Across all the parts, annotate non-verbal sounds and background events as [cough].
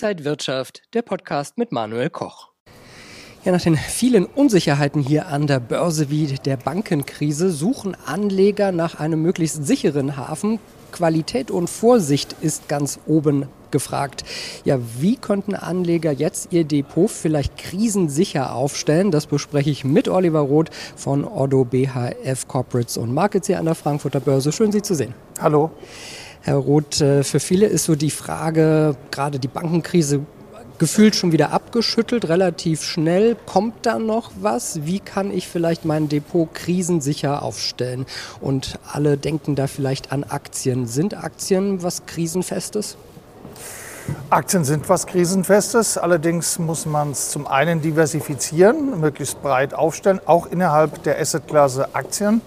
Inside Wirtschaft, der Podcast mit Manuel Koch. Ja, nach den vielen Unsicherheiten hier an der Börse wie der Bankenkrise suchen Anleger nach einem möglichst sicheren Hafen. Qualität und Vorsicht ist ganz oben gefragt. Ja, wie könnten Anleger jetzt ihr Depot vielleicht krisensicher aufstellen? Das bespreche ich mit Oliver Roth von Oddo BHF Corporates und Markets hier an der Frankfurter Börse. Schön, Sie zu sehen. Hallo. Herr Roth, äh, für viele ist so die Frage, gerade die Bankenkrise gefühlt schon wieder abgeschüttelt, relativ schnell. Kommt da noch was? Wie kann ich vielleicht mein Depot krisensicher aufstellen? Und alle denken da vielleicht an Aktien. Sind Aktien was Krisenfestes? Aktien sind was Krisenfestes. Allerdings muss man es zum einen diversifizieren, möglichst breit aufstellen, auch innerhalb der Assetklasse Aktien.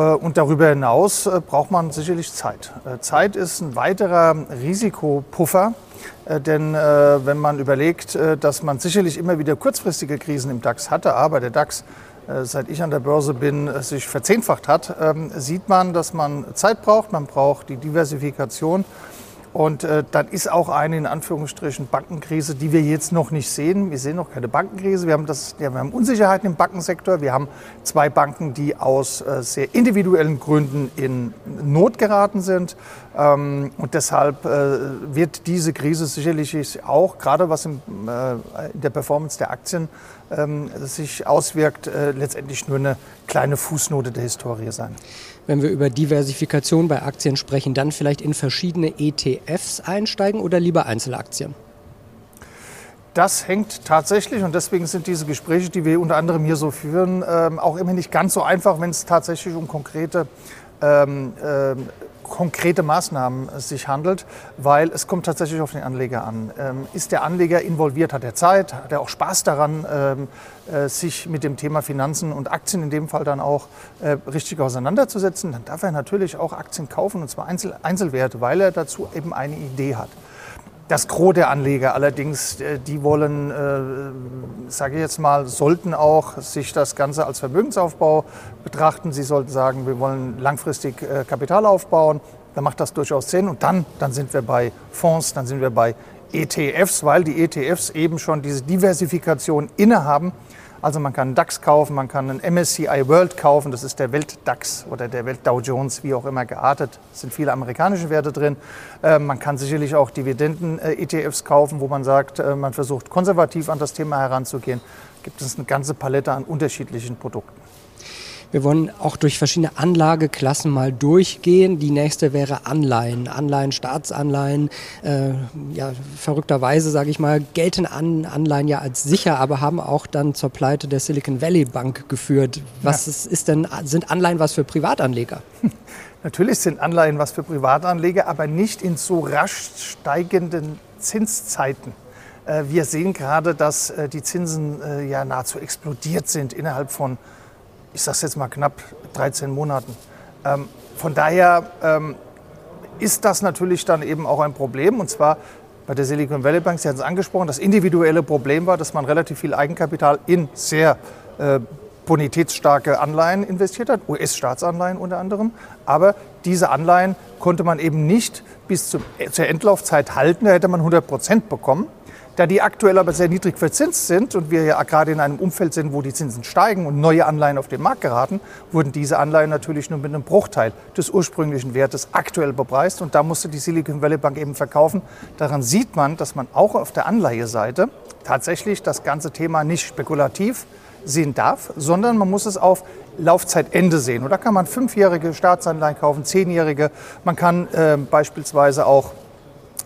Äh, und darüber hinaus äh, braucht man sicherlich Zeit. Äh, Zeit ist ein weiterer Risikopuffer, denn wenn man überlegt, dass man sicherlich immer wieder kurzfristige Krisen im DAX hatte, aber der DAX seit ich an der Börse bin, sich verzehnfacht hat, ähm, sieht man, dass man Zeit braucht, man braucht die Diversifikation und äh, dann ist auch eine in Anführungsstrichen Bankenkrise, die wir jetzt noch nicht sehen. Wir sehen noch keine Bankenkrise. Wir haben, das, ja, wir haben Unsicherheiten im Bankensektor. Wir haben zwei Banken, die aus äh, sehr individuellen Gründen in Not geraten sind. Ähm, und deshalb äh, wird diese Krise sicherlich auch, gerade was im, äh, in der Performance der Aktien ähm, sich auswirkt, äh, letztendlich nur eine kleine Fußnote der Historie sein wenn wir über Diversifikation bei Aktien sprechen, dann vielleicht in verschiedene ETFs einsteigen oder lieber Einzelaktien? Das hängt tatsächlich, und deswegen sind diese Gespräche, die wir unter anderem hier so führen, ähm, auch immer nicht ganz so einfach, wenn es tatsächlich um konkrete ähm, ähm, konkrete Maßnahmen sich handelt, weil es kommt tatsächlich auf den Anleger an. Ähm, ist der Anleger involviert, hat er Zeit, hat er auch Spaß daran, ähm, äh, sich mit dem Thema Finanzen und Aktien in dem Fall dann auch äh, richtig auseinanderzusetzen, dann darf er natürlich auch Aktien kaufen, und zwar Einzel Einzelwerte, weil er dazu eben eine Idee hat. Das Gros der Anleger allerdings, äh, die wollen, äh, sage ich jetzt mal, sollten auch sich das Ganze als Vermögensaufbau betrachten. Sie sollten sagen, wir wollen langfristig äh, Kapital aufbauen. Dann macht das durchaus Sinn. Und dann, dann sind wir bei Fonds, dann sind wir bei ETFs, weil die ETFs eben schon diese Diversifikation innehaben also man kann einen DAX kaufen, man kann einen MSCI World kaufen, das ist der Welt-DAX oder der Welt-Dow Jones, wie auch immer geartet. Es sind viele amerikanische Werte drin. Äh, man kann sicherlich auch Dividenden-ETFs kaufen, wo man sagt, äh, man versucht konservativ an das Thema heranzugehen. Gibt es eine ganze Palette an unterschiedlichen Produkten. Wir wollen auch durch verschiedene Anlageklassen mal durchgehen. Die nächste wäre Anleihen. Anleihen, Staatsanleihen. Äh, ja, verrückterweise, sage ich mal, gelten an, Anleihen ja als sicher, aber haben auch dann zur Pleite der Silicon Valley Bank geführt. Was ja. ist, ist denn, sind Anleihen was für Privatanleger? [laughs] Natürlich sind Anleihen was für Privatanleger, aber nicht in so rasch steigenden Zinszeiten. Äh, wir sehen gerade, dass äh, die Zinsen äh, ja nahezu explodiert sind innerhalb von ich sage es jetzt mal knapp 13 Monaten. Ähm, von daher ähm, ist das natürlich dann eben auch ein Problem. Und zwar bei der Silicon Valley Bank, Sie hatten es angesprochen, das individuelle Problem war, dass man relativ viel Eigenkapital in sehr äh, bonitätsstarke Anleihen investiert hat, US-Staatsanleihen unter anderem. Aber diese Anleihen konnte man eben nicht bis zum, zur Endlaufzeit halten, da hätte man 100 Prozent bekommen. Da die aktuell aber sehr niedrig verzinst sind und wir ja gerade in einem Umfeld sind, wo die Zinsen steigen und neue Anleihen auf den Markt geraten, wurden diese Anleihen natürlich nur mit einem Bruchteil des ursprünglichen Wertes aktuell bepreist. Und da musste die Silicon Valley Bank eben verkaufen. Daran sieht man, dass man auch auf der Anleiheseite tatsächlich das ganze Thema nicht spekulativ sehen darf, sondern man muss es auf Laufzeitende sehen. Und da kann man fünfjährige Staatsanleihen kaufen, zehnjährige. Man kann äh, beispielsweise auch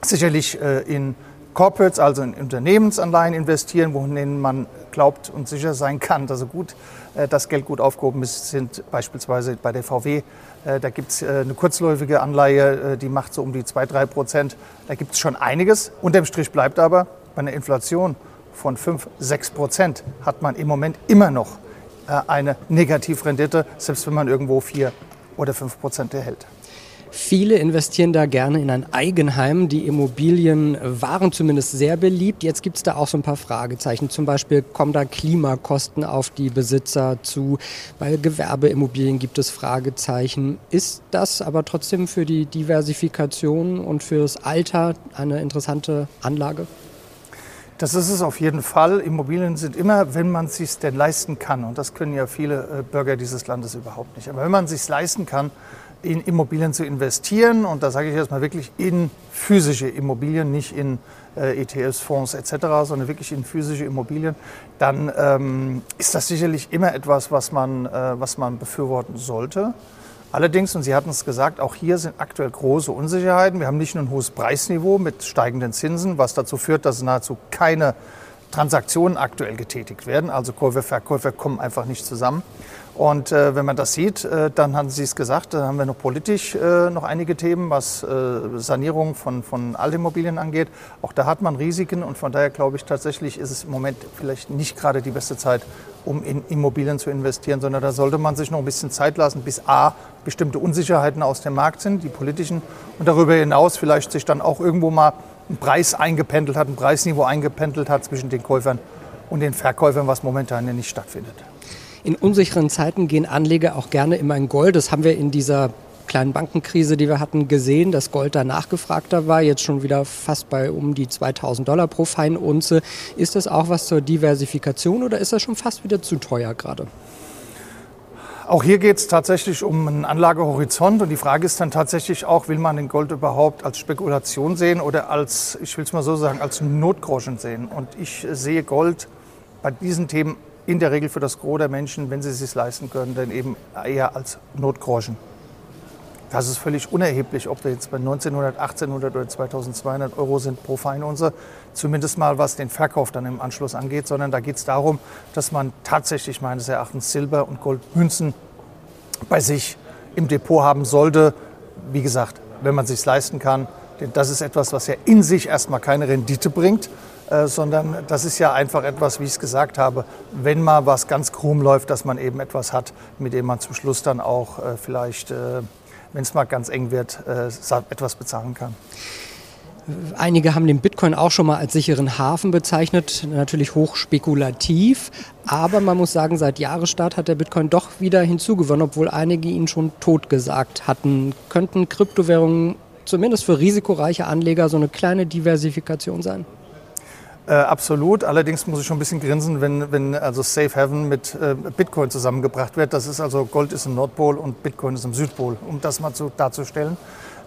sicherlich äh, in Corporates, also in Unternehmensanleihen investieren, wohin man glaubt und sicher sein kann, dass gut, äh, das Geld gut aufgehoben ist, sind beispielsweise bei der VW. Äh, da gibt es äh, eine kurzläufige Anleihe, die macht so um die 2, 3 Prozent. Da gibt es schon einiges. Unterm Strich bleibt aber, bei einer Inflation von 5, 6 Prozent hat man im Moment immer noch eine Negativrendite, selbst wenn man irgendwo 4 oder 5 Prozent erhält. Viele investieren da gerne in ein Eigenheim. Die Immobilien waren zumindest sehr beliebt. Jetzt gibt es da auch so ein paar Fragezeichen. Zum Beispiel kommen da Klimakosten auf die Besitzer zu. Bei Gewerbeimmobilien gibt es Fragezeichen. Ist das aber trotzdem für die Diversifikation und für das Alter eine interessante Anlage? Das ist es auf jeden Fall. Immobilien sind immer, wenn man es sich denn leisten kann. Und das können ja viele äh, Bürger dieses Landes überhaupt nicht. Aber wenn man es sich leisten kann, in Immobilien zu investieren, und da sage ich erstmal wirklich in physische Immobilien, nicht in äh, ETFs, Fonds etc., sondern wirklich in physische Immobilien, dann ähm, ist das sicherlich immer etwas, was man, äh, was man befürworten sollte. Allerdings, und Sie hatten es gesagt, auch hier sind aktuell große Unsicherheiten. Wir haben nicht nur ein hohes Preisniveau mit steigenden Zinsen, was dazu führt, dass nahezu keine Transaktionen aktuell getätigt werden. Also Käufer, Verkäufer kommen einfach nicht zusammen. Und äh, wenn man das sieht, äh, dann haben Sie es gesagt, da haben wir noch politisch äh, noch einige Themen, was äh, Sanierung von, von Altimmobilien angeht. Auch da hat man Risiken und von daher glaube ich tatsächlich ist es im Moment vielleicht nicht gerade die beste Zeit, um in Immobilien zu investieren, sondern da sollte man sich noch ein bisschen Zeit lassen, bis A, bestimmte Unsicherheiten aus dem Markt sind, die politischen, und darüber hinaus vielleicht sich dann auch irgendwo mal ein Preis eingependelt hat, ein Preisniveau eingependelt hat zwischen den Käufern und den Verkäufern, was momentan ja nicht stattfindet. In unsicheren Zeiten gehen Anleger auch gerne immer in Gold. Das haben wir in dieser kleinen Bankenkrise, die wir hatten, gesehen, dass Gold da nachgefragter war, jetzt schon wieder fast bei um die 2000 Dollar pro Feinunze. Ist das auch was zur Diversifikation oder ist das schon fast wieder zu teuer gerade? Auch hier geht es tatsächlich um einen Anlagehorizont und die Frage ist dann tatsächlich auch, will man den Gold überhaupt als Spekulation sehen oder als, ich will es mal so sagen, als Notgroschen sehen. Und ich sehe Gold bei diesen Themen in der Regel für das Gros der Menschen, wenn sie es sich leisten können, dann eben eher als Notgroschen. Das ist völlig unerheblich, ob wir jetzt bei 1900, 1800 oder 2200 Euro sind pro Feinunze, zumindest mal was den Verkauf dann im Anschluss angeht, sondern da geht es darum, dass man tatsächlich meines Erachtens Silber- und Goldmünzen bei sich im Depot haben sollte. Wie gesagt, wenn man sich leisten kann, denn das ist etwas, was ja in sich erstmal keine Rendite bringt, äh, sondern das ist ja einfach etwas, wie ich es gesagt habe, wenn mal was ganz krumm läuft, dass man eben etwas hat, mit dem man zum Schluss dann auch äh, vielleicht, äh, wenn es mal ganz eng wird, äh, etwas bezahlen kann. Einige haben den Bitcoin auch schon mal als sicheren Hafen bezeichnet, natürlich hoch spekulativ, aber man muss sagen, seit Jahresstart hat der Bitcoin doch wieder hinzugewonnen, obwohl einige ihn schon tot gesagt hatten. Könnten Kryptowährungen zumindest für risikoreiche Anleger so eine kleine Diversifikation sein? Äh, absolut. Allerdings muss ich schon ein bisschen grinsen, wenn, wenn also Safe Haven mit äh, Bitcoin zusammengebracht wird. Das ist also Gold ist im Nordpol und Bitcoin ist im Südpol, um das mal zu, darzustellen.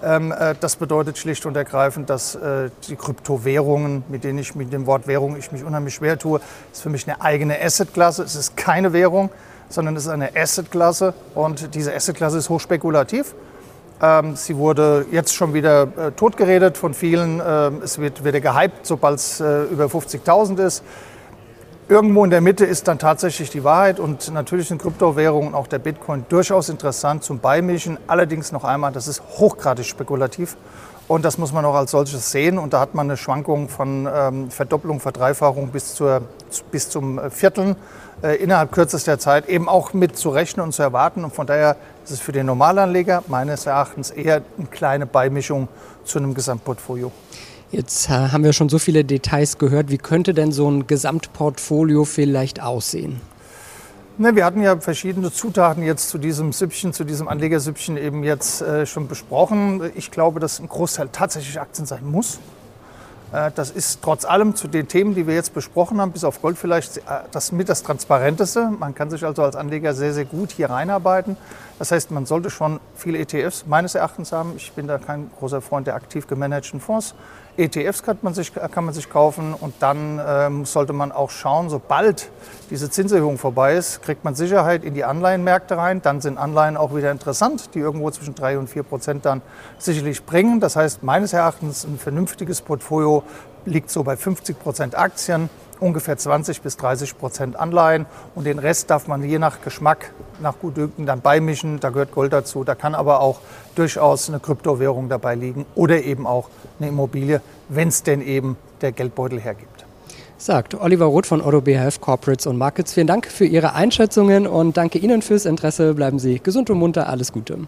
Ähm, äh, das bedeutet schlicht und ergreifend, dass äh, die Kryptowährungen, mit denen ich mit dem Wort Währung ich mich unheimlich schwer tue, ist für mich eine eigene Assetklasse. Es ist keine Währung, sondern es ist eine Assetklasse und diese Assetklasse ist hochspekulativ. Ähm, sie wurde jetzt schon wieder äh, totgeredet von vielen. Ähm, es wird wieder gehypt, sobald es äh, über 50.000 ist. Irgendwo in der Mitte ist dann tatsächlich die Wahrheit und natürlich sind Kryptowährungen, auch der Bitcoin, durchaus interessant zum Beimischen. Allerdings noch einmal, das ist hochgradig spekulativ und das muss man auch als solches sehen. Und da hat man eine Schwankung von ähm, Verdopplung, Verdreifachung bis, zur, bis zum Vierteln äh, innerhalb kürzester Zeit eben auch mit zu rechnen und zu erwarten. Und von daher ist es für den Normalanleger meines Erachtens eher eine kleine Beimischung zu einem Gesamtportfolio. Jetzt äh, haben wir schon so viele Details gehört. Wie könnte denn so ein Gesamtportfolio vielleicht aussehen? Ne, wir hatten ja verschiedene Zutaten jetzt zu diesem Süppchen, zu diesem Anlegersüppchen eben jetzt äh, schon besprochen. Ich glaube, dass ein Großteil tatsächlich Aktien sein muss. Äh, das ist trotz allem zu den Themen, die wir jetzt besprochen haben, bis auf Gold vielleicht äh, das mit das Transparenteste. Man kann sich also als Anleger sehr, sehr gut hier reinarbeiten. Das heißt, man sollte schon viele ETFs meines Erachtens haben. Ich bin da kein großer Freund der aktiv gemanagten Fonds. ETFs kann man sich, kann man sich kaufen und dann ähm, sollte man auch schauen, sobald diese Zinserhöhung vorbei ist, kriegt man Sicherheit in die Anleihenmärkte rein. Dann sind Anleihen auch wieder interessant, die irgendwo zwischen 3 und 4 Prozent dann sicherlich bringen. Das heißt, meines Erachtens ein vernünftiges Portfolio liegt so bei 50 Prozent Aktien, ungefähr 20 bis 30 Prozent Anleihen und den Rest darf man je nach Geschmack, nach Gutdünken dann beimischen. Da gehört Gold dazu. Da kann aber auch durchaus eine Kryptowährung dabei liegen oder eben auch eine Immobilie, wenn es denn eben der Geldbeutel hergibt. Sagt Oliver Roth von Otto BHF Corporates und Markets. Vielen Dank für Ihre Einschätzungen und danke Ihnen fürs Interesse. Bleiben Sie gesund und munter. Alles Gute.